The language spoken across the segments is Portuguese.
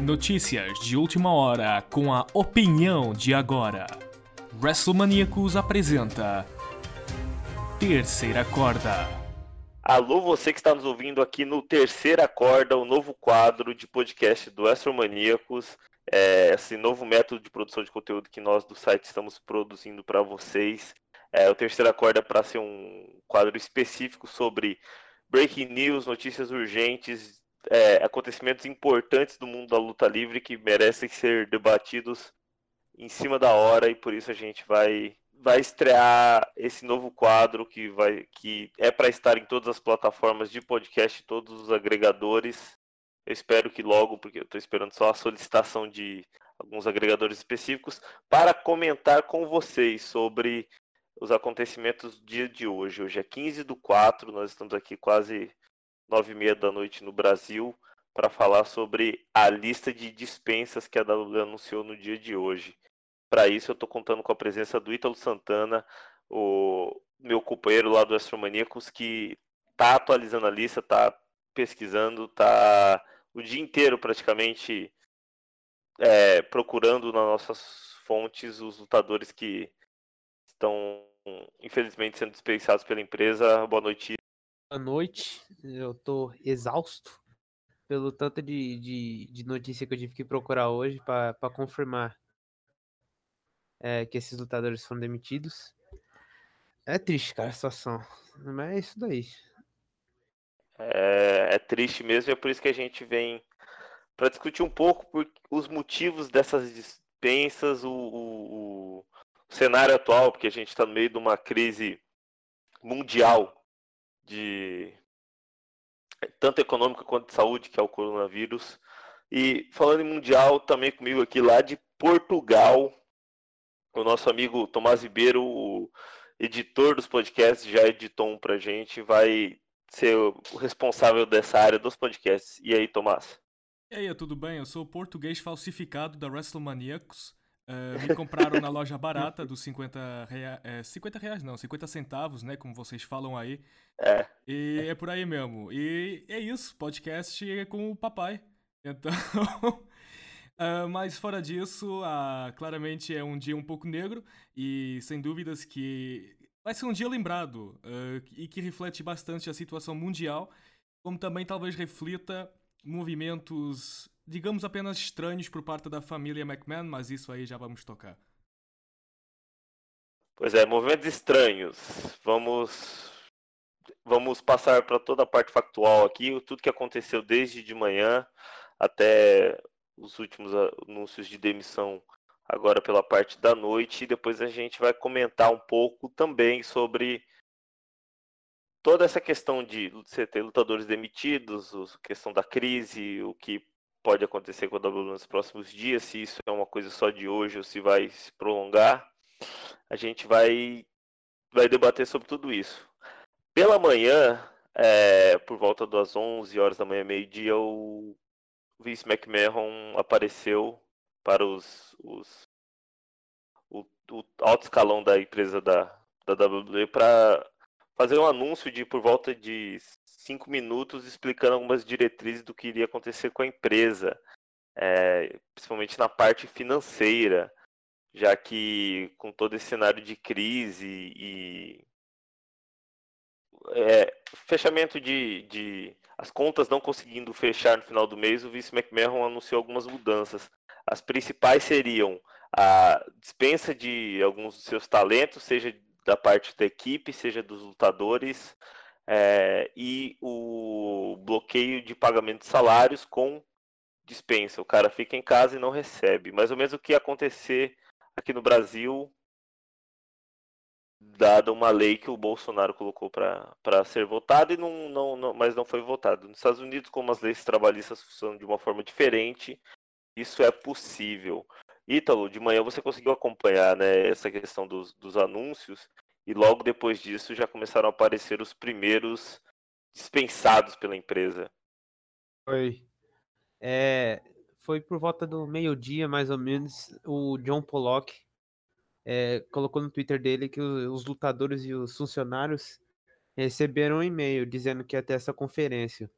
Notícias de última hora com a opinião de agora. WrestleManiacos apresenta Terceira Corda. Alô, você que está nos ouvindo aqui no Terceira Corda, o novo quadro de podcast do WrestleManiacos. É, esse novo método de produção de conteúdo que nós do site estamos produzindo para vocês. É, o Terceira Corda para ser um quadro específico sobre breaking news, notícias urgentes, é, acontecimentos importantes do mundo da luta livre que merecem ser debatidos em cima da hora e por isso a gente vai vai estrear esse novo quadro que vai que é para estar em todas as plataformas de podcast, todos os agregadores. Eu espero que logo, porque eu estou esperando só a solicitação de alguns agregadores específicos para comentar com vocês sobre os acontecimentos do dia de hoje. Hoje é 15 do 4, nós estamos aqui quase nove e meia da noite no Brasil para falar sobre a lista de dispensas que a WWE anunciou no dia de hoje. Para isso eu estou contando com a presença do Ítalo Santana, o meu companheiro lá do Astromaníacos, que está atualizando a lista, está pesquisando, está o dia inteiro praticamente é, procurando nas nossas fontes os lutadores que estão infelizmente sendo dispensados pela empresa. Boa noite. Noite. Eu tô exausto pelo tanto de, de, de notícia que eu tive que procurar hoje para confirmar é, que esses lutadores foram demitidos. É triste, cara, a situação. Mas é isso daí. É, é triste mesmo, é por isso que a gente vem para discutir um pouco por, os motivos dessas dispensas, o, o, o cenário atual, porque a gente está no meio de uma crise mundial de tanto econômica quanto de saúde, que é o coronavírus. E falando em mundial, também comigo aqui lá de Portugal, o nosso amigo Tomás Ribeiro, o editor dos podcasts, já editou um pra gente, vai ser o responsável dessa área dos podcasts. E aí, Tomás? E aí, tudo bem? Eu sou o português falsificado da WrestleManiacos. Uh, me compraram na loja barata dos 50 reais, é, 50 reais não, 50 centavos, né, como vocês falam aí. É. E é por aí mesmo. E é isso, podcast é com o papai. Então, uh, mas fora disso, uh, claramente é um dia um pouco negro e sem dúvidas que vai ser um dia lembrado e que reflete bastante a situação mundial, como também talvez reflita movimentos digamos apenas estranhos por parte da família McMahon, mas isso aí já vamos tocar. Pois é, movimentos estranhos. Vamos vamos passar para toda a parte factual aqui, tudo que aconteceu desde de manhã até os últimos anúncios de demissão agora pela parte da noite e depois a gente vai comentar um pouco também sobre toda essa questão de você ter lutadores demitidos, a questão da crise, o que pode acontecer com a WWE nos próximos dias, se isso é uma coisa só de hoje ou se vai se prolongar. A gente vai, vai debater sobre tudo isso. Pela manhã, é, por volta das 11 horas da manhã, meio-dia, o Vince McMahon apareceu para os, os o, o, alto escalão da empresa da, da WWE para fazer um anúncio de por volta de cinco minutos explicando algumas diretrizes do que iria acontecer com a empresa, é, principalmente na parte financeira, já que com todo esse cenário de crise e é, fechamento de, de, as contas não conseguindo fechar no final do mês, o vice McMahon anunciou algumas mudanças. As principais seriam a dispensa de alguns dos seus talentos, seja da parte da equipe, seja dos lutadores, é, e o bloqueio de pagamento de salários com dispensa. O cara fica em casa e não recebe. Mais ou menos o que ia acontecer aqui no Brasil, dada uma lei que o Bolsonaro colocou para ser votada, e não, não, não, mas não foi votado. Nos Estados Unidos, como as leis trabalhistas funcionam de uma forma diferente, isso é possível. Ítalo, de manhã você conseguiu acompanhar né, essa questão dos, dos anúncios e logo depois disso já começaram a aparecer os primeiros dispensados pela empresa. Foi. É, foi por volta do meio-dia, mais ou menos, o John Pollock é, colocou no Twitter dele que os lutadores e os funcionários receberam um e-mail dizendo que ia ter essa conferência.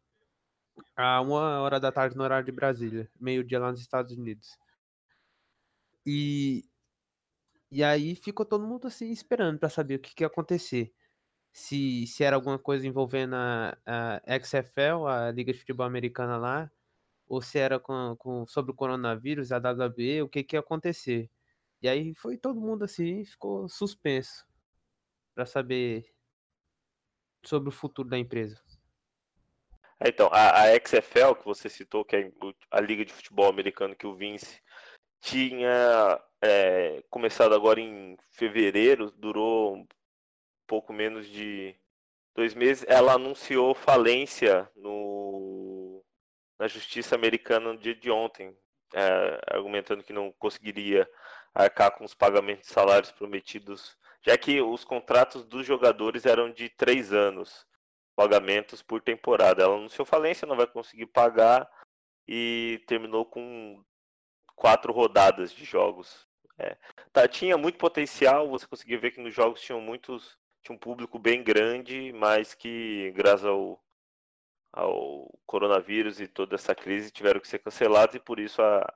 a uma hora da tarde no horário de Brasília, meio-dia lá nos Estados Unidos. E, e aí ficou todo mundo assim esperando para saber o que, que ia acontecer. Se, se era alguma coisa envolvendo a, a XFL, a Liga de Futebol Americana lá, ou se era com, com, sobre o coronavírus, a WWE, o que, que ia acontecer. E aí foi todo mundo assim, ficou suspenso para saber sobre o futuro da empresa. É, então, a, a, XFL que você citou, que é a Liga de Futebol Americano que o Vince tinha é, começado agora em fevereiro, durou um pouco menos de dois meses. Ela anunciou falência no, na justiça americana no dia de ontem, é, argumentando que não conseguiria arcar com os pagamentos de salários prometidos, já que os contratos dos jogadores eram de três anos, pagamentos por temporada. Ela anunciou falência, não vai conseguir pagar e terminou com quatro rodadas de jogos. É. Tá, tinha muito potencial, você conseguia ver que nos jogos tinham muitos. Tinha um público bem grande, mas que graças ao, ao coronavírus e toda essa crise tiveram que ser cancelados e por isso a,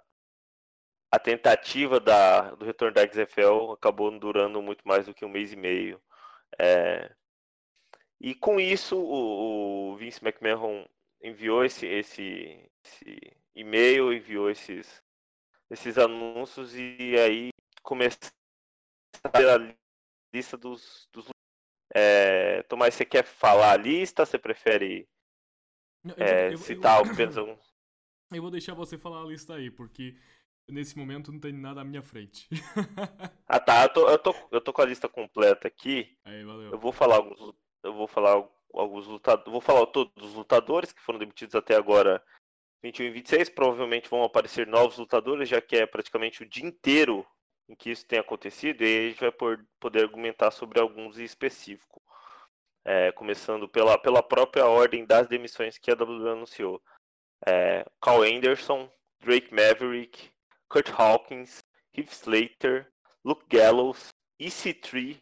a tentativa da, do retorno da XFL acabou durando muito mais do que um mês e meio. É, e com isso o, o Vince McMahon enviou esse, esse, esse e-mail, enviou esses, esses anúncios e aí começar a lista dos, dos é, Tomás, você quer falar a lista? Você prefere é, eu, citar eu, apenas? Eu vou deixar você falar a lista aí, porque nesse momento não tem nada à minha frente. ah tá, eu tô, eu tô, eu tô com a lista completa aqui. Aí, valeu. Eu vou falar alguns. Eu vou falar alguns lutadores. Vou falar todos os lutadores que foram demitidos até agora 21 e 26 provavelmente vão aparecer novos lutadores, já que é praticamente o dia inteiro em que isso tem acontecido, e aí a gente vai poder argumentar sobre alguns em específico. É, começando pela, pela própria ordem das demissões que a WWE anunciou. É, Carl Anderson, Drake Maverick, Kurt Hawkins, Heath Slater, Luke Gallows, EC3,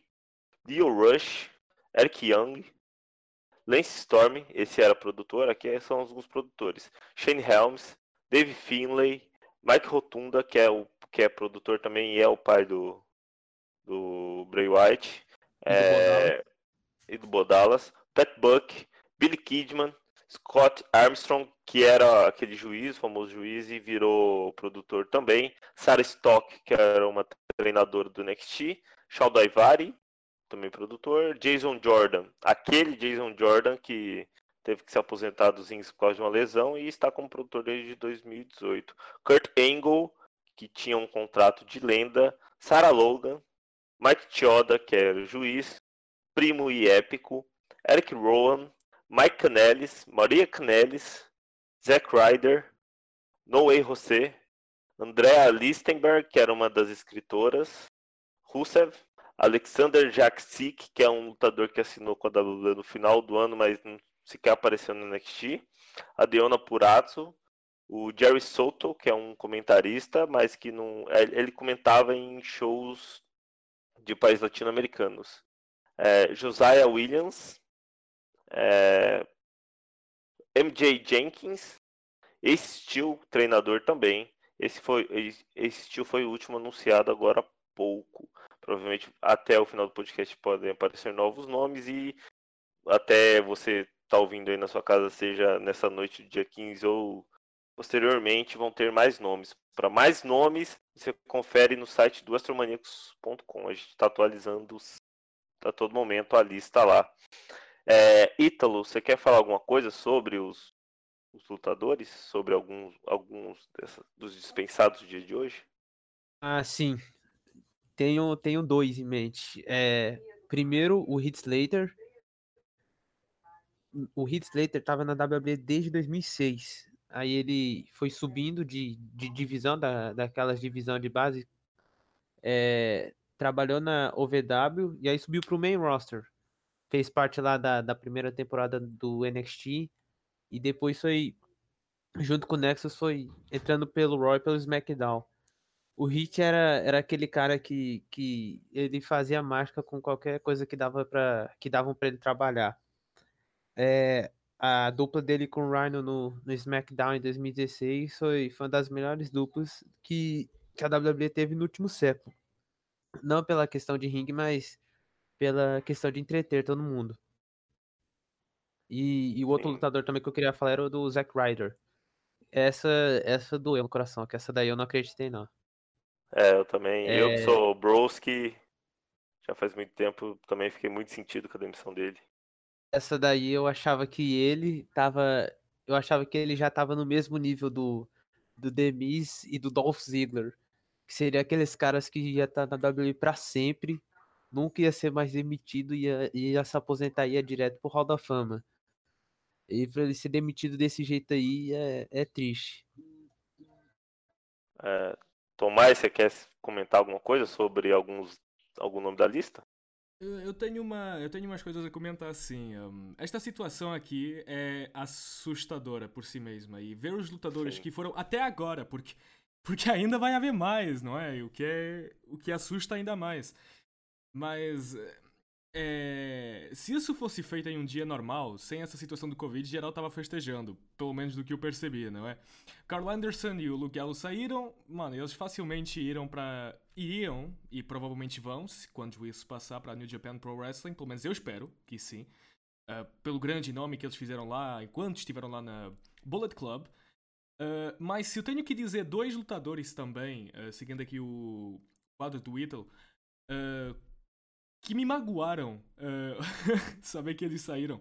Leo Rush, Eric Young, Lance Storm, esse era produtor, aqui são alguns produtores. Shane Helms, Dave Finlay, Mike Rotunda, que é o que é produtor também e é o pai do, do Bray White. E, é, do e do Bodalas. Pat Buck, Billy Kidman, Scott Armstrong, que era aquele juiz, famoso juiz, e virou produtor também. Sarah Stock, que era uma treinadora do NXT. Shaw Daivari, também produtor. Jason Jordan, aquele Jason Jordan que teve que se aposentar dos Ings por causa de uma lesão e está como produtor desde 2018. Kurt Angle, que tinha um contrato de lenda. Sarah Logan, Mike Chioda, que era juiz, primo e épico. Eric Rowan, Mike Canelis, Maria Canelis, Zack Ryder, Noé José, Andrea Listenberg, que era uma das escritoras, Rusev, Alexander Jaksik, que é um lutador que assinou com a WWE no final do ano, mas não sequer apareceu no NXT. A Deona Purazzo, o Jerry Soto, que é um comentarista, mas que não. Ele comentava em shows de países latino-americanos. É, Josiah Williams, é, MJ Jenkins, esse Steel, treinador também. Esse, foi, esse Steel foi o último anunciado agora há pouco. Provavelmente até o final do podcast podem aparecer novos nomes e até você tá ouvindo aí na sua casa, seja nessa noite do dia 15 ou posteriormente, vão ter mais nomes. Para mais nomes, você confere no site do astromaníacos.com. A gente está atualizando a todo momento a lista lá. É, Ítalo, você quer falar alguma coisa sobre os, os lutadores? Sobre alguns, alguns dessa, dos dispensados do dia de hoje? Ah, sim. Tenho, tenho dois em mente. É, primeiro, o Heath Slater. O Heath Slater estava na WWE desde 2006. Aí ele foi subindo de, de divisão, da, daquelas divisão de base. É, trabalhou na OVW e aí subiu para o main roster. Fez parte lá da, da primeira temporada do NXT. E depois foi, junto com o Nexus, foi entrando pelo Roy pelo SmackDown o Hit era, era aquele cara que, que ele fazia mágica com qualquer coisa que dava para que davam para ele trabalhar. É, a dupla dele com o Rhino no, no SmackDown em 2016 foi, foi uma das melhores duplas que, que a WWE teve no último século. Não pela questão de ringue, mas pela questão de entreter todo mundo. E, e o outro Sim. lutador também que eu queria falar era o do Zack Ryder. Essa, essa doeu no coração, que essa daí eu não acreditei, não. É, eu também. É... Eu que sou Broski, já faz muito tempo, também fiquei muito sentido com a demissão dele. Essa daí eu achava que ele tava. Eu achava que ele já tava no mesmo nível do, do Demis e do Dolph Ziggler. Que seria aqueles caras que ia estar tá na WWE pra sempre, nunca ia ser mais demitido, ia, ia se aposentar, ia direto pro Hall da Fama. E pra ele ser demitido desse jeito aí é, é triste. É, Tomás, você quer comentar alguma coisa sobre alguns algum nome da lista? Eu tenho, uma, eu tenho umas coisas a comentar assim. Um, esta situação aqui é assustadora por si mesma. E ver os lutadores Sim. que foram até agora, porque, porque ainda vai haver mais, não é? O que, é, o que assusta ainda mais. Mas é, se isso fosse feito em um dia normal, sem essa situação do Covid, geral tava festejando. Pelo menos do que eu percebi, não é? Carl Anderson e o Luke Gallo saíram, mano, eles facilmente iriam para Iriam, e provavelmente vão, quando isso passar pra New Japan Pro Wrestling, pelo menos eu espero que sim. Uh, pelo grande nome que eles fizeram lá, enquanto estiveram lá na Bullet Club. Uh, mas se eu tenho que dizer dois lutadores também, uh, seguindo aqui o quadro do Whittle, que me magoaram uh, saber que eles saíram.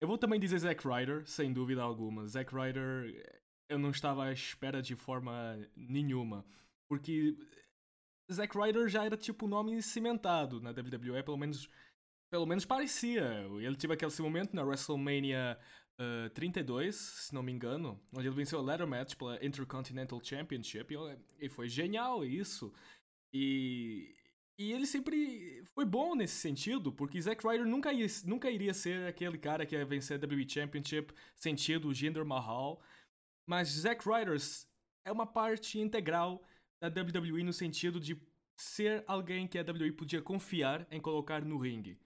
Eu vou também dizer Zack Ryder, sem dúvida alguma. Zack Ryder, eu não estava à espera de forma nenhuma. Porque Zack Ryder já era tipo o nome cimentado na WWE, pelo menos, pelo menos parecia. Ele teve aquele momento na WrestleMania uh, eh, 32, se não me engano, onde ele venceu a ladder match pela Intercontinental Championship. E foi genial isso. E e ele sempre foi bom nesse sentido, porque Zack Ryder nunca, ia, nunca iria ser aquele cara que ia vencer a WWE Championship sentido Jinder Mahal. Mas Zack Ryder é uma parte integral da WWE no sentido de ser alguém que a WWE podia confiar em colocar no ringue.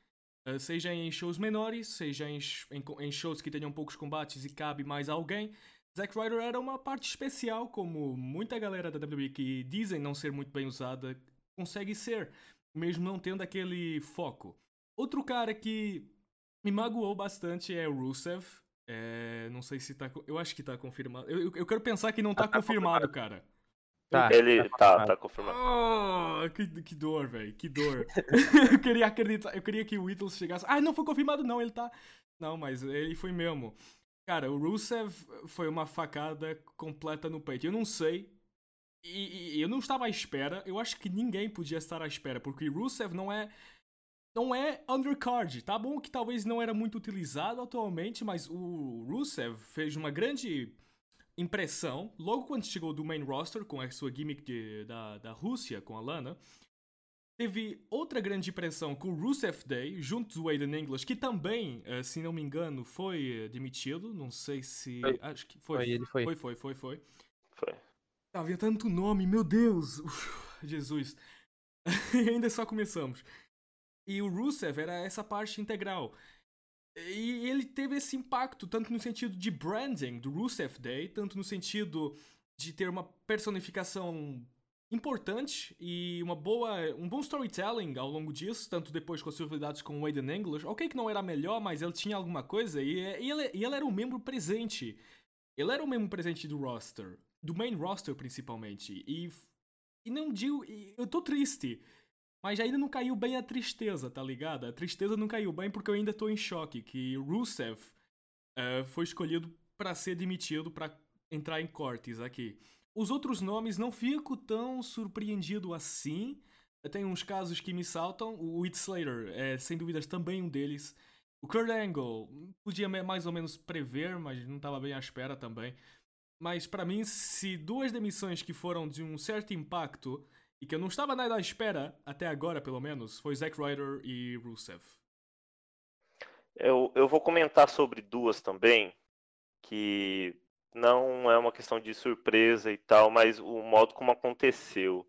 Uh, seja em shows menores, seja em, em, em, shows que tenham poucos combates e cabe mais alguém. Zack Ryder era uma parte especial, como muita galera da WWE que dizem não ser muito bem usada consegue ser, mesmo não tendo aquele foco. Outro cara que me magoou bastante é o Rusev. É, não sei se tá. Eu acho que tá confirmado. Eu, eu quero pensar que não tá, tá confirmado, confirmado, cara. Tá, ele tá, tá, tá confirmado. Oh, que, que dor, velho. Que dor. eu queria acreditar. Eu queria que o Whittle chegasse. Ah, não foi confirmado, não. Ele tá. Não, mas ele foi mesmo. Cara, o Rusev foi uma facada completa no peito. Eu não sei e, e, eu não estava à espera, eu acho que ninguém podia estar à espera, porque Rusev não é não é undercard. Tá bom que talvez não era muito utilizado atualmente, mas o Rusev fez uma grande impressão logo quando chegou do main roster com a sua gimmick de, da, da Rússia com a Lana. Teve outra grande impressão com o Rusev Day, junto do Aiden English, que também, eh, se não me engano, foi demitido. Não sei se. Foi. Acho que foi. Foi, ele foi. Foi, foi, foi, foi. Foi. Havia tanto nome, meu Deus! Uf, Jesus. e ainda só começamos. E o Rusev era essa parte integral. E ele teve esse impacto, tanto no sentido de branding do Rusev Day, tanto no sentido de ter uma personificação importante e uma boa, um bom storytelling ao longo disso, tanto depois com as rivalidades com o Aiden English. Ok que não era melhor, mas ele tinha alguma coisa e, e, ele, e ele era um membro presente. Ele era um membro presente do roster do main roster principalmente. E, e não digo. Eu tô triste. Mas ainda não caiu bem a tristeza, tá ligado? A tristeza não caiu bem porque eu ainda tô em choque que Rusev uh, foi escolhido para ser demitido para entrar em cortes aqui. Os outros nomes não fico tão surpreendido assim. Tem uns casos que me saltam. O Whit Slater é sem dúvidas também um deles. O Kurt Angle podia mais ou menos prever, mas não estava bem à espera também. Mas para mim, se duas demissões que foram de um certo impacto e que eu não estava nada à espera, até agora pelo menos, foi Zack Ryder e Rusev. Eu, eu vou comentar sobre duas também, que não é uma questão de surpresa e tal, mas o modo como aconteceu.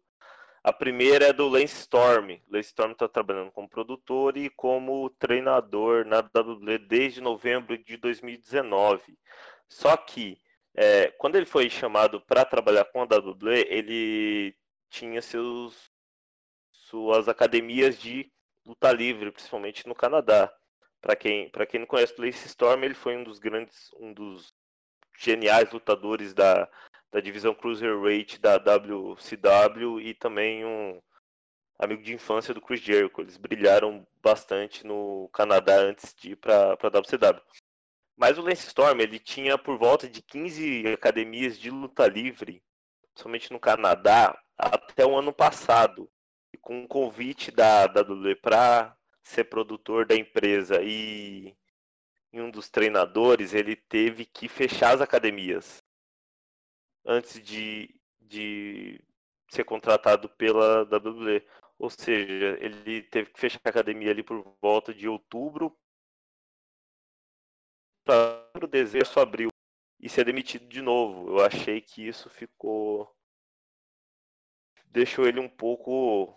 A primeira é do Lance Storm. Lance Storm está trabalhando como produtor e como treinador na WWE desde novembro de 2019. Só que é, quando ele foi chamado para trabalhar com a WWE, ele tinha seus suas academias de luta livre, principalmente no Canadá. Para quem, quem não conhece o Lance Storm, ele foi um dos grandes, um dos geniais lutadores da, da divisão Cruiserweight da WCW e também um amigo de infância do Chris Jericho. Eles brilharam bastante no Canadá antes de ir para a WCW. Mas o Lance Storm ele tinha por volta de 15 academias de luta livre, somente no Canadá, até o ano passado. E com um convite da, WWE para ser produtor da empresa e, um dos treinadores, ele teve que fechar as academias antes de, de ser contratado pela WWE. Ou seja, ele teve que fechar a academia ali por volta de outubro o desejo abril e ser demitido de novo. Eu achei que isso ficou deixou ele um pouco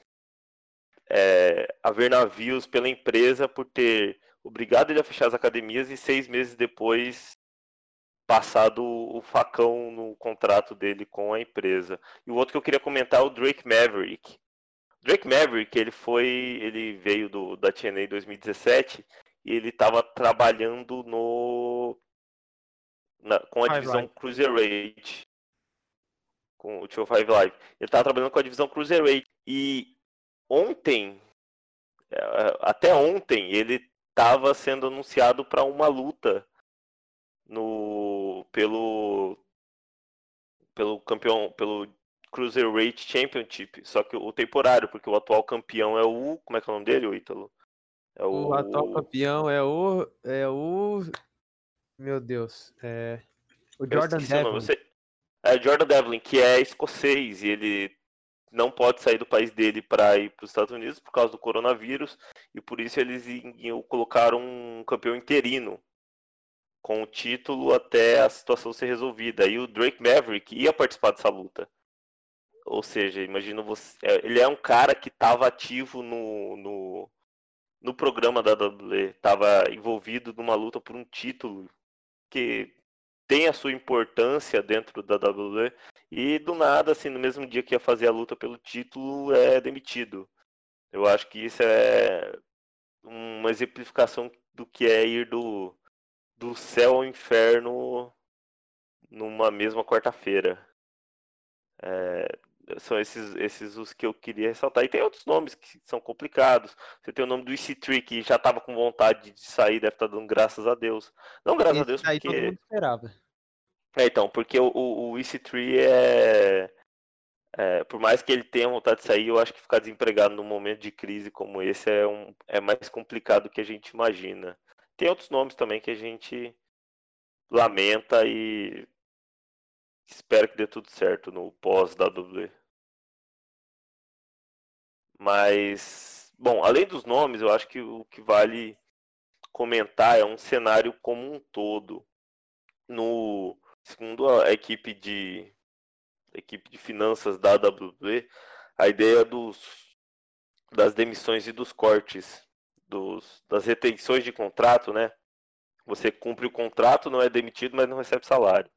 é, a ver navios pela empresa por ter obrigado ele a fechar as academias e seis meses depois passado o facão no contrato dele com a empresa. E o outro que eu queria comentar é o Drake Maverick. Drake Maverick, ele foi, ele veio do da TNA em 2017 e ele estava trabalhando no na, com a divisão Live. Cruiserweight com o 205 Live. Ele estava trabalhando com a divisão Cruiserweight e ontem é, até ontem ele estava sendo anunciado para uma luta no pelo pelo campeão pelo Cruiserweight Championship, só que o temporário, porque o atual campeão é o como é que é o nome dele, o Ítalo? É o... o atual campeão é o é o meu Deus, é o Jordan Devlin. Você... É Jordan Devlin, que é escocês e ele não pode sair do país dele para ir para os Estados Unidos por causa do coronavírus e por isso eles colocaram um campeão interino com o título até a situação ser resolvida. E o Drake Maverick ia participar dessa luta. Ou seja, imagina você. É, ele é um cara que estava ativo no, no, no programa da WWE, estava envolvido numa luta por um título que tem a sua importância dentro da WWE e do nada, assim, no mesmo dia que ia fazer a luta pelo título, é demitido. Eu acho que isso é uma exemplificação do que é ir do, do céu ao inferno numa mesma quarta-feira. É, são esses, esses os que eu queria ressaltar. E tem outros nomes que são complicados. Você tem o nome do EC3, que já estava com vontade de sair, deve estar tá dando graças a Deus. Não graças Esse a Deus, porque... todo mundo esperava. É, então, porque o, o, o EC3 é... é... Por mais que ele tenha vontade de sair, eu acho que ficar desempregado num momento de crise como esse é, um, é mais complicado do que a gente imagina. Tem outros nomes também que a gente lamenta e espera que dê tudo certo no pós-WWE. Mas, bom, além dos nomes, eu acho que o que vale comentar é um cenário como um todo. No segundo a equipe de a equipe de finanças da WWE, a ideia dos das demissões e dos cortes dos, das retenções de contrato, né? Você cumpre o contrato, não é demitido, mas não recebe salário.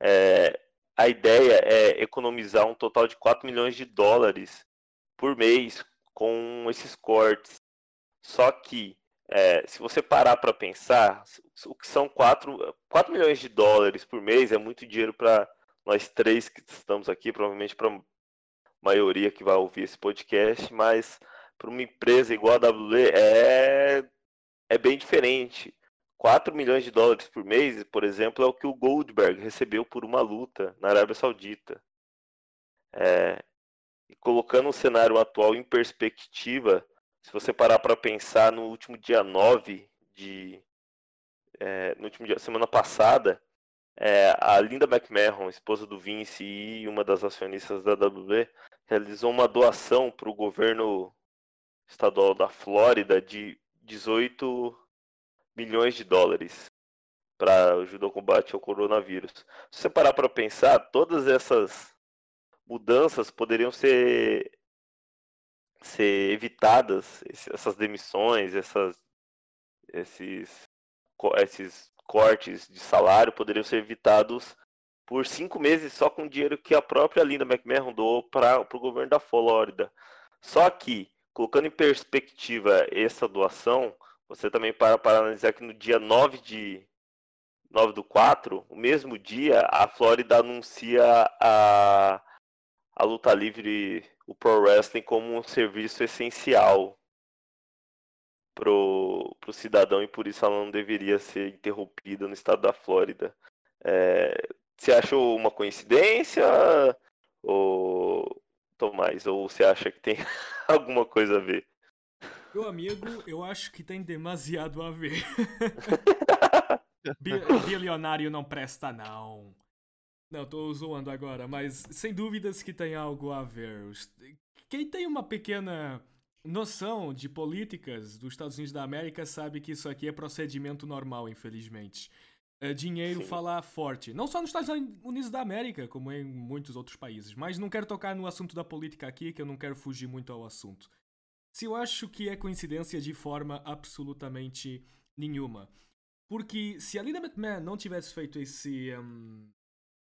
É, a ideia é economizar um total de 4 milhões de dólares por mês com esses cortes. Só que, é, se você parar para pensar, o que são 4, 4 milhões de dólares por mês é muito dinheiro para nós três que estamos aqui, provavelmente para a maioria que vai ouvir esse podcast, mas para uma empresa igual a WWE é, é bem diferente. 4 milhões de dólares por mês, por exemplo, é o que o Goldberg recebeu por uma luta na Arábia Saudita. É, e colocando o cenário atual em perspectiva, se você parar para pensar no último dia 9 de. É, no último dia, semana passada, é, a Linda McMahon, esposa do Vince e uma das acionistas da WWE, realizou uma doação para o governo estadual da Flórida de 18 milhões de dólares para ajudar o combate ao coronavírus. Se você parar para pensar, todas essas mudanças poderiam ser ser evitadas, essas demissões, essas, esses, esses cortes de salário poderiam ser evitados por cinco meses só com dinheiro que a própria Linda McMahon doou para o governo da Flórida. Só que, colocando em perspectiva essa doação, você também para para analisar que no dia 9 de 9 do 4, o mesmo dia, a Flórida anuncia a, a luta livre, o Pro Wrestling, como um serviço essencial pro, pro cidadão e por isso ela não deveria ser interrompida no estado da Flórida. É, você achou uma coincidência? Ou Tomás, ou você acha que tem alguma coisa a ver? Meu amigo, eu acho que tem demasiado a ver. Bilionário não presta, não. Não, tô zoando agora, mas sem dúvidas que tem algo a ver. Quem tem uma pequena noção de políticas dos Estados Unidos da América sabe que isso aqui é procedimento normal, infelizmente. É dinheiro Sim. falar forte. Não só nos Estados Unidos da América, como em muitos outros países. Mas não quero tocar no assunto da política aqui, que eu não quero fugir muito ao assunto. Se eu acho que é coincidência de forma absolutamente nenhuma. Porque se a Linda McMahon não tivesse feito esse, um,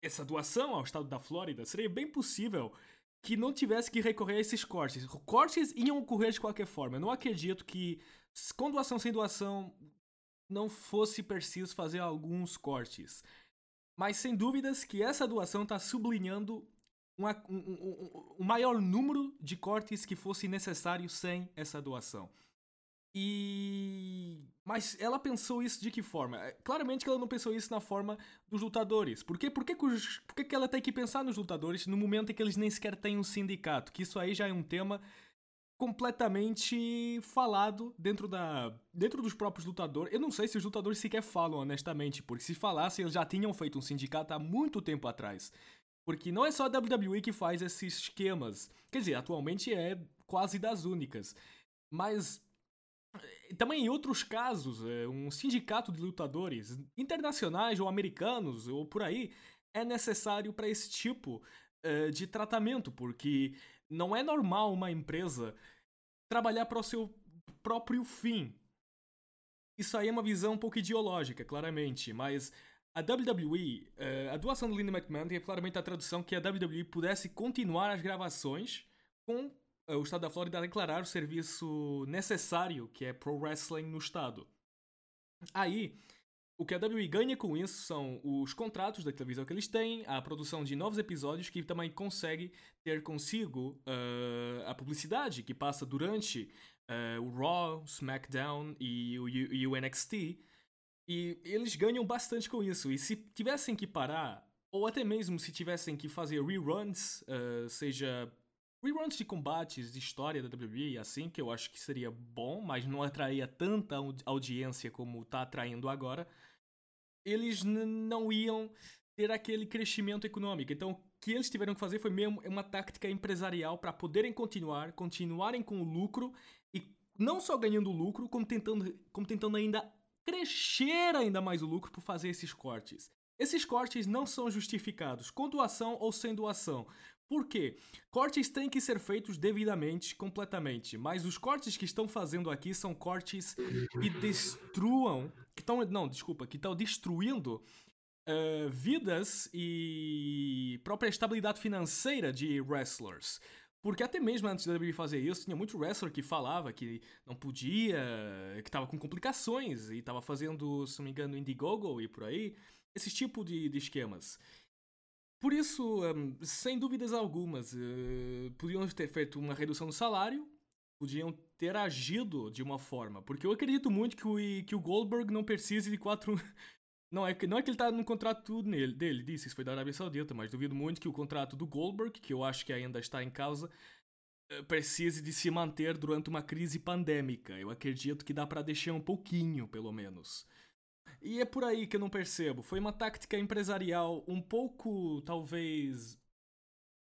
essa doação ao estado da Flórida, seria bem possível que não tivesse que recorrer a esses cortes. Cortes iam ocorrer de qualquer forma. Eu não acredito que, com doação sem doação, não fosse preciso fazer alguns cortes. Mas sem dúvidas que essa doação está sublinhando uma, um, um, um, maior número de cortes que fosse necessário sem essa doação. E. Mas ela pensou isso de que forma? É, claramente que ela não pensou isso na forma dos lutadores. Por quê? Por que. Por que, que ela tem que pensar nos lutadores no momento em que eles nem sequer têm um sindicato? Que isso aí já é um tema completamente falado dentro da dentro dos próprios lutadores. Eu não sei se os lutadores sequer falam honestamente, porque se falassem eles já tinham feito um sindicato há muito tempo atrás. Porque não é só a WWE que faz esses esquemas. Quer dizer, atualmente é quase das únicas. Mas também em outros casos, é, um sindicato de lutadores internacionais ou americanos ou por aí é necessário para esse tipo uh, de tratamento, porque não é normal uma empresa trabalhar para o seu próprio fim. Isso aí é uma visão um pouco ideológica, claramente, mas a WWE, eh, a doação do Linda McMahon tem claramente a tradução que a WWE pudesse continuar as gravações com o estado da Flórida a declarar o serviço necessário, que é pro wrestling no estado. Aí, o que a WWE ganha com isso são os contratos da televisão que eles têm, a produção de novos episódios que também consegue ter consigo uh, a publicidade que passa durante uh, o Raw, SmackDown e o, e o NXT. E eles ganham bastante com isso. E se tivessem que parar, ou até mesmo se tivessem que fazer reruns, uh, seja reruns de combates de história da WWE, assim, que eu acho que seria bom, mas não atraía tanta audiência como tá atraindo agora, eles não iam ter aquele crescimento econômico. Então, o que eles tiveram que fazer foi mesmo uma tática empresarial para poderem continuar, continuarem com o lucro e não só ganhando lucro, como tentando, como tentando ainda crescer ainda mais o lucro por fazer esses cortes. Esses cortes não são justificados com doação ou sem doação. Por quê? Cortes têm que ser feitos devidamente, completamente, mas os cortes que estão fazendo aqui são cortes que destruam, que estão, não, desculpa, que estão destruindo uh, vidas e própria estabilidade financeira de wrestlers. Porque até mesmo antes da WWE fazer isso, tinha muito wrestler que falava que não podia, que estava com complicações e estava fazendo, se não me engano, Indiegogo e por aí, esse tipo de, de esquemas. Por isso, um, sem dúvidas algumas, uh, podiam ter feito uma redução do salário, podiam ter agido de uma forma. Porque eu acredito muito que o, que o Goldberg não precise de quatro. Não é, que, não é que ele tá no contrato nele, dele, disse, isso foi da Arábia Saudita, mas duvido muito que o contrato do Goldberg, que eu acho que ainda está em causa, eh, precise de se manter durante uma crise pandêmica. Eu acredito que dá para deixar um pouquinho, pelo menos. E é por aí que eu não percebo. Foi uma tática empresarial um pouco, talvez,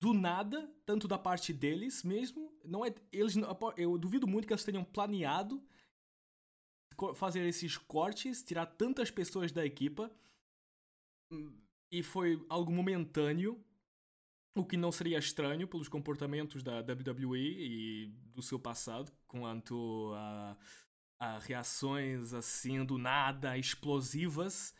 do nada, tanto da parte deles mesmo. Não é, eles, eu duvido muito que eles tenham planeado fazer esses cortes, tirar tantas pessoas da equipa. E foi algo momentâneo. o que não seria estranho pelos comportamentos da WWE e do seu passado, quanto a, a reações assim do nada, explosivas.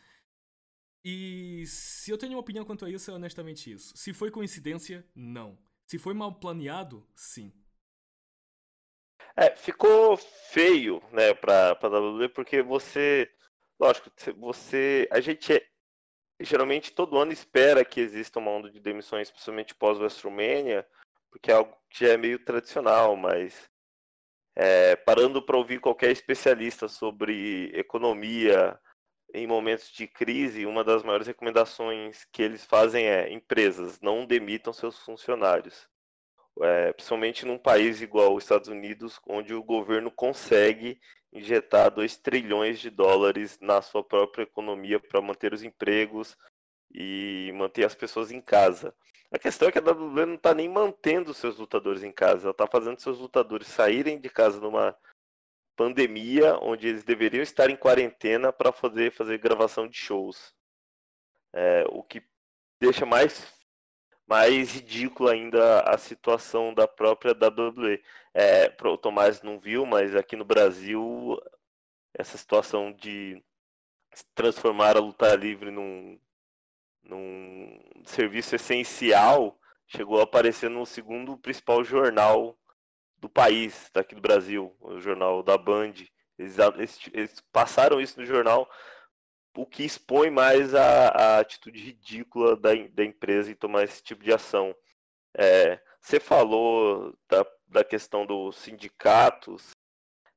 E se eu tenho uma opinião quanto a isso, é honestamente isso. Se foi coincidência, não. Se foi mal planeado, sim. É, ficou feio, né, pra, pra WWE, porque você. Lógico, você. A gente é, geralmente todo ano espera que exista uma onda de demissões, principalmente pós-WrestleMania, porque é algo que já é meio tradicional, mas é, parando para ouvir qualquer especialista sobre economia em momentos de crise, uma das maiores recomendações que eles fazem é empresas não demitam seus funcionários. É, principalmente num país igual os Estados Unidos, onde o governo consegue injetar 2 trilhões de dólares na sua própria economia para manter os empregos e manter as pessoas em casa. A questão é que a WWE não está nem mantendo seus lutadores em casa, ela está fazendo seus lutadores saírem de casa numa pandemia, onde eles deveriam estar em quarentena para fazer, fazer gravação de shows. É, o que deixa mais mais ridículo ainda a situação da própria WWE. É, o Tomás não viu, mas aqui no Brasil, essa situação de transformar a luta livre num, num serviço essencial chegou a aparecer no segundo principal jornal do país, daqui do Brasil, o jornal da Band. Eles, eles, eles passaram isso no jornal o que expõe mais a, a atitude ridícula da, da, empresa em tomar esse tipo de ação. É, você falou da, da questão dos sindicatos.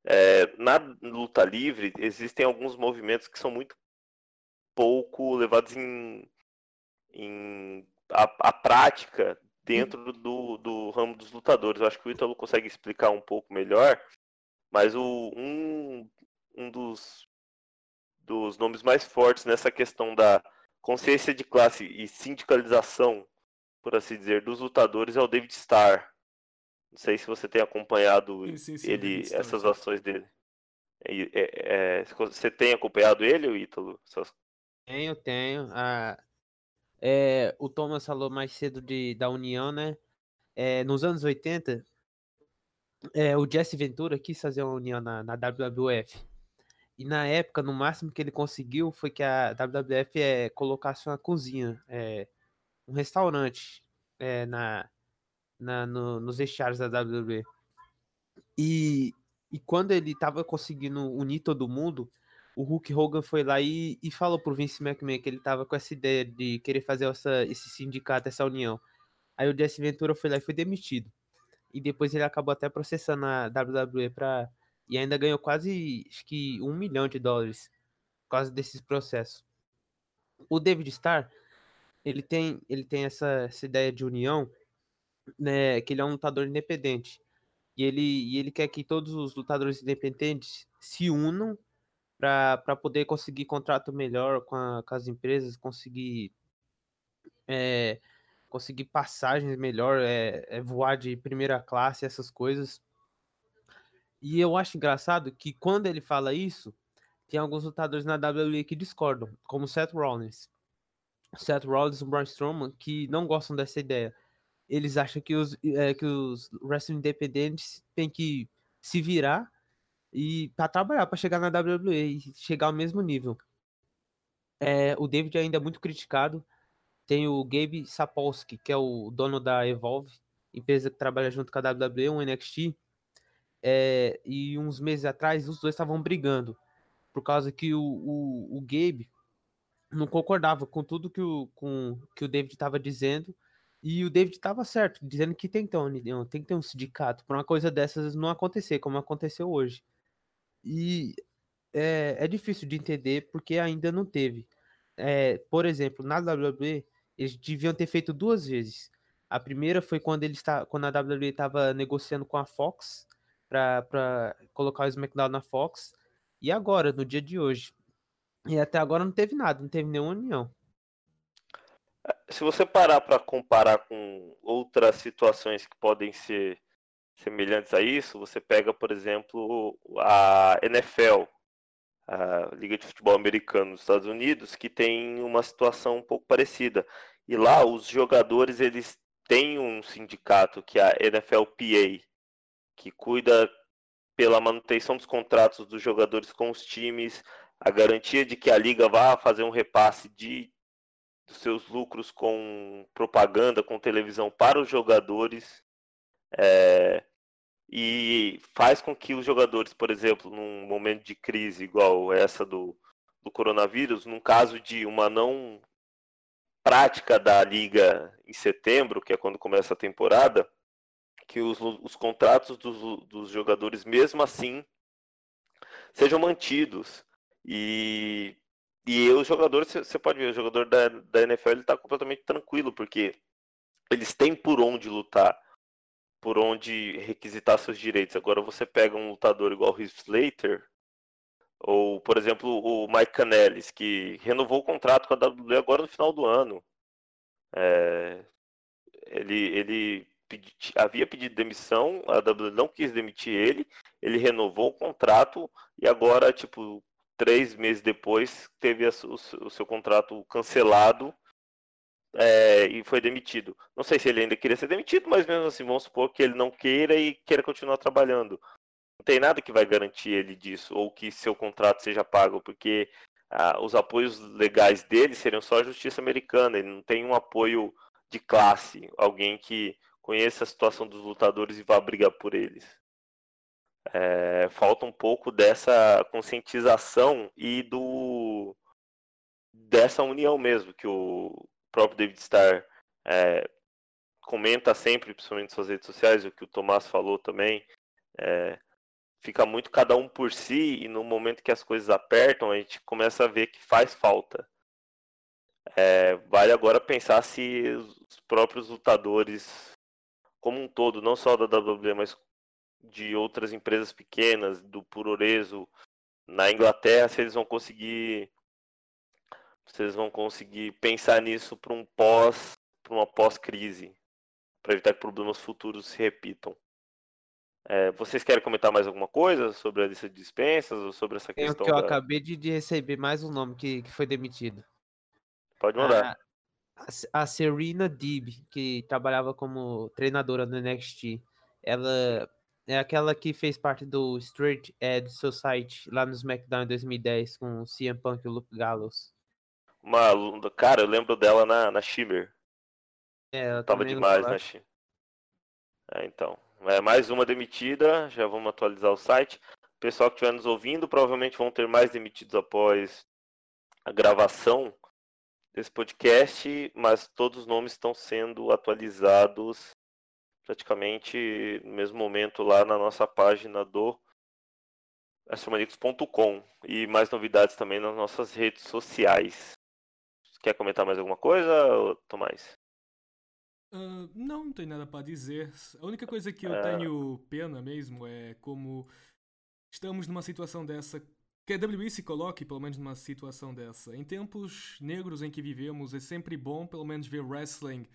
É, na luta livre, existem alguns movimentos que são muito pouco levados em, em a, a prática dentro do, do ramo dos lutadores. Eu acho que o Ítalo consegue explicar um pouco melhor, mas o, um, um dos dos nomes mais fortes nessa questão da consciência de classe e sindicalização, por assim dizer, dos lutadores é o David Starr. Não sei se você tem acompanhado sim, sim, sim, ele, essas ações dele. É, é, é, você tem acompanhado ele, o Ítalo? Tenho, tenho. Ah, é, o Thomas falou mais cedo de, da União, né? É, nos anos 80, é, o Jesse Ventura quis fazer uma união na, na WWF. E na época, no máximo que ele conseguiu foi que a WWF é, colocasse uma cozinha, é, um restaurante é, na, na, no, nos vestiários da WWE. E, e quando ele estava conseguindo unir todo mundo, o Hulk Hogan foi lá e, e falou pro Vince McMahon que ele estava com essa ideia de querer fazer essa, esse sindicato, essa união. Aí o Jesse Ventura foi lá e foi demitido. E depois ele acabou até processando a WWE para e ainda ganhou quase, acho que um milhão de dólares por causa desses processos. O David Starr, ele tem, ele tem essa, essa ideia de união, né, que ele é um lutador independente. E ele, e ele quer que todos os lutadores independentes se unam para poder conseguir contrato melhor com, a, com as empresas, conseguir é, conseguir passagens melhor, é, é, voar de primeira classe, essas coisas. E eu acho engraçado que quando ele fala isso, tem alguns lutadores na WWE que discordam, como Seth Rollins. Seth Rollins e Braun Strowman, que não gostam dessa ideia. Eles acham que os, é, que os wrestling independentes têm que se virar e para trabalhar, para chegar na WWE e chegar ao mesmo nível. É, o David ainda é muito criticado. Tem o Gabe Sapolsky, que é o dono da Evolve, empresa que trabalha junto com a WWE, um NXT é, e uns meses atrás os dois estavam brigando por causa que o, o, o Gabe não concordava com tudo que o, com, que o David estava dizendo e o David estava certo, dizendo que tem que, ter um, tem que ter um sindicato para uma coisa dessas não acontecer, como aconteceu hoje. E é, é difícil de entender porque ainda não teve. É, por exemplo, na WWE, eles deviam ter feito duas vezes. A primeira foi quando, ele está, quando a WWE estava negociando com a Fox para colocar o SmackDown na Fox. E agora, no dia de hoje. E até agora não teve nada, não teve nenhuma união. Se você parar para comparar com outras situações que podem ser semelhantes a isso, você pega, por exemplo, a NFL, a Liga de Futebol Americano dos Estados Unidos, que tem uma situação um pouco parecida. E lá os jogadores eles tem um sindicato que é a NFLPA, que cuida pela manutenção dos contratos dos jogadores com os times, a garantia de que a liga vá fazer um repasse de dos seus lucros com propaganda, com televisão para os jogadores. É, e faz com que os jogadores, por exemplo, num momento de crise igual essa do, do coronavírus, num caso de uma não prática da liga em setembro, que é quando começa a temporada, que os, os contratos dos, dos jogadores, mesmo assim, sejam mantidos. E, e os jogadores, você pode ver, o jogador da, da NFL está completamente tranquilo, porque eles têm por onde lutar por onde requisitar seus direitos. Agora você pega um lutador igual o Slater, ou, por exemplo, o Mike Canellis, que renovou o contrato com a WWE agora no final do ano. É, ele ele pedi, havia pedido demissão, a WWE não quis demitir ele, ele renovou o contrato e agora, tipo, três meses depois, teve o seu contrato cancelado é, e foi demitido. Não sei se ele ainda queria ser demitido, mas mesmo assim, vamos supor que ele não queira e queira continuar trabalhando. Não tem nada que vai garantir ele disso, ou que seu contrato seja pago, porque ah, os apoios legais dele seriam só a justiça americana, ele não tem um apoio de classe, alguém que conheça a situação dos lutadores e vá brigar por eles. É, falta um pouco dessa conscientização e do dessa união mesmo que o próprio David Starr é, comenta sempre, principalmente nas suas redes sociais, o que o Tomás falou também. É, fica muito cada um por si e no momento que as coisas apertam, a gente começa a ver que faz falta. É, vale agora pensar se os próprios lutadores, como um todo, não só da WWE, mas de outras empresas pequenas, do Puroreso, na Inglaterra, se eles vão conseguir vocês vão conseguir pensar nisso para um pós, para uma pós-crise, para evitar que problemas futuros se repitam. É, vocês querem comentar mais alguma coisa sobre a lista de dispensas ou sobre essa questão? É que eu da... acabei de, de, receber mais um nome que, que foi demitido. Pode mandar. A, a Serena Dib, que trabalhava como treinadora no NXT, ela é aquela que fez parte do Straight Edge Society lá no SmackDown em 2010 com o CM Punk e o Luke Gallows uma cara, eu lembro dela na, na Shimmer. É, ela tava demais na Shimmer. É, então, é mais uma demitida, já vamos atualizar o site. O pessoal que estiver nos ouvindo, provavelmente vão ter mais demitidos após a gravação desse podcast, mas todos os nomes estão sendo atualizados praticamente no mesmo momento lá na nossa página do astromanicos.com e mais novidades também nas nossas redes sociais. Quer comentar mais alguma coisa, Tomás? Uh, não, não tem nada para dizer. A única coisa que eu uh... tenho pena mesmo é como estamos numa situação dessa. Que a WWE se coloque, pelo menos, numa situação dessa. Em tempos negros em que vivemos, é sempre bom, pelo menos, ver wrestling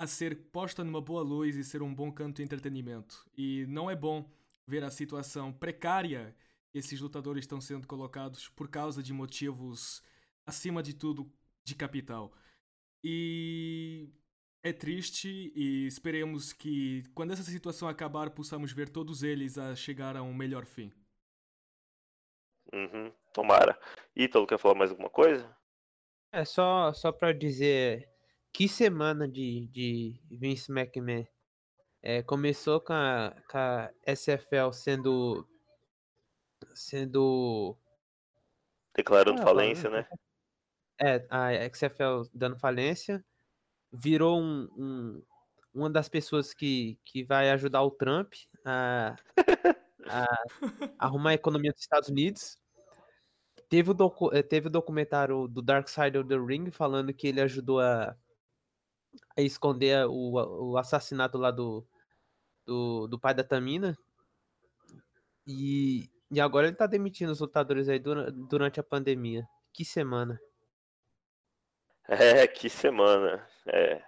a ser posta numa boa luz e ser um bom canto de entretenimento. E não é bom ver a situação precária que esses lutadores estão sendo colocados por causa de motivos, acima de tudo, de capital. E é triste e esperemos que quando essa situação acabar possamos ver todos eles a chegar a um melhor fim. Uhum, tomara. Ítalo, quer falar mais alguma coisa? É só, só para dizer que semana de, de Vince McMahon. É, começou com a, com a SFL sendo sendo declarando ah, falência, né? É, a XFL dando falência, virou um, um, uma das pessoas que, que vai ajudar o Trump a, a arrumar a economia dos Estados Unidos. Teve o, docu eh, teve o documentário do Dark Side of the Ring falando que ele ajudou a, a esconder o, o assassinato lá do, do, do pai da Tamina. E, e agora ele tá demitindo os lutadores aí durante, durante a pandemia. Que semana. É, que semana. É.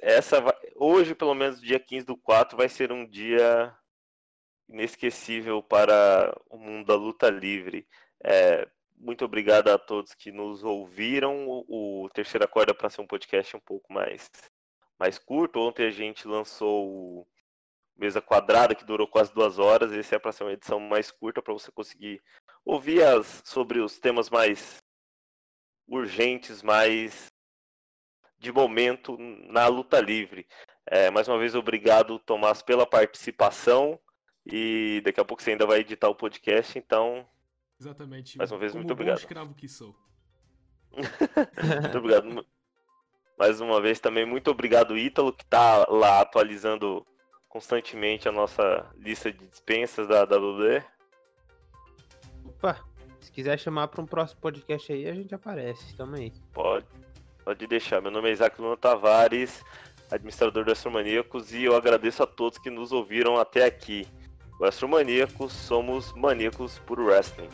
Essa vai... Hoje, pelo menos, dia 15 do 4, vai ser um dia inesquecível para o mundo da luta livre. É, muito obrigado a todos que nos ouviram. O, o Terceira Corda para ser um podcast um pouco mais mais curto. Ontem a gente lançou o Mesa Quadrada, que durou quase duas horas. Esse é para ser uma edição mais curta, para você conseguir ouvir as, sobre os temas mais urgentes, mais de momento na luta livre. É, mais uma vez, obrigado, Tomás, pela participação. E daqui a pouco você ainda vai editar o podcast, então. Exatamente. Mais uma vez, Como muito obrigado. Escravo que sou. muito obrigado. Mais uma vez também, muito obrigado, Ítalo, que está lá atualizando constantemente a nossa lista de dispensas da WWE. Opa, se quiser chamar para um próximo podcast aí, a gente aparece. Tamo aí. Pode, pode deixar. Meu nome é Isaac Luna Tavares, administrador do Astromaníacos, e eu agradeço a todos que nos ouviram até aqui. O Astromaníacos somos maníacos por wrestling.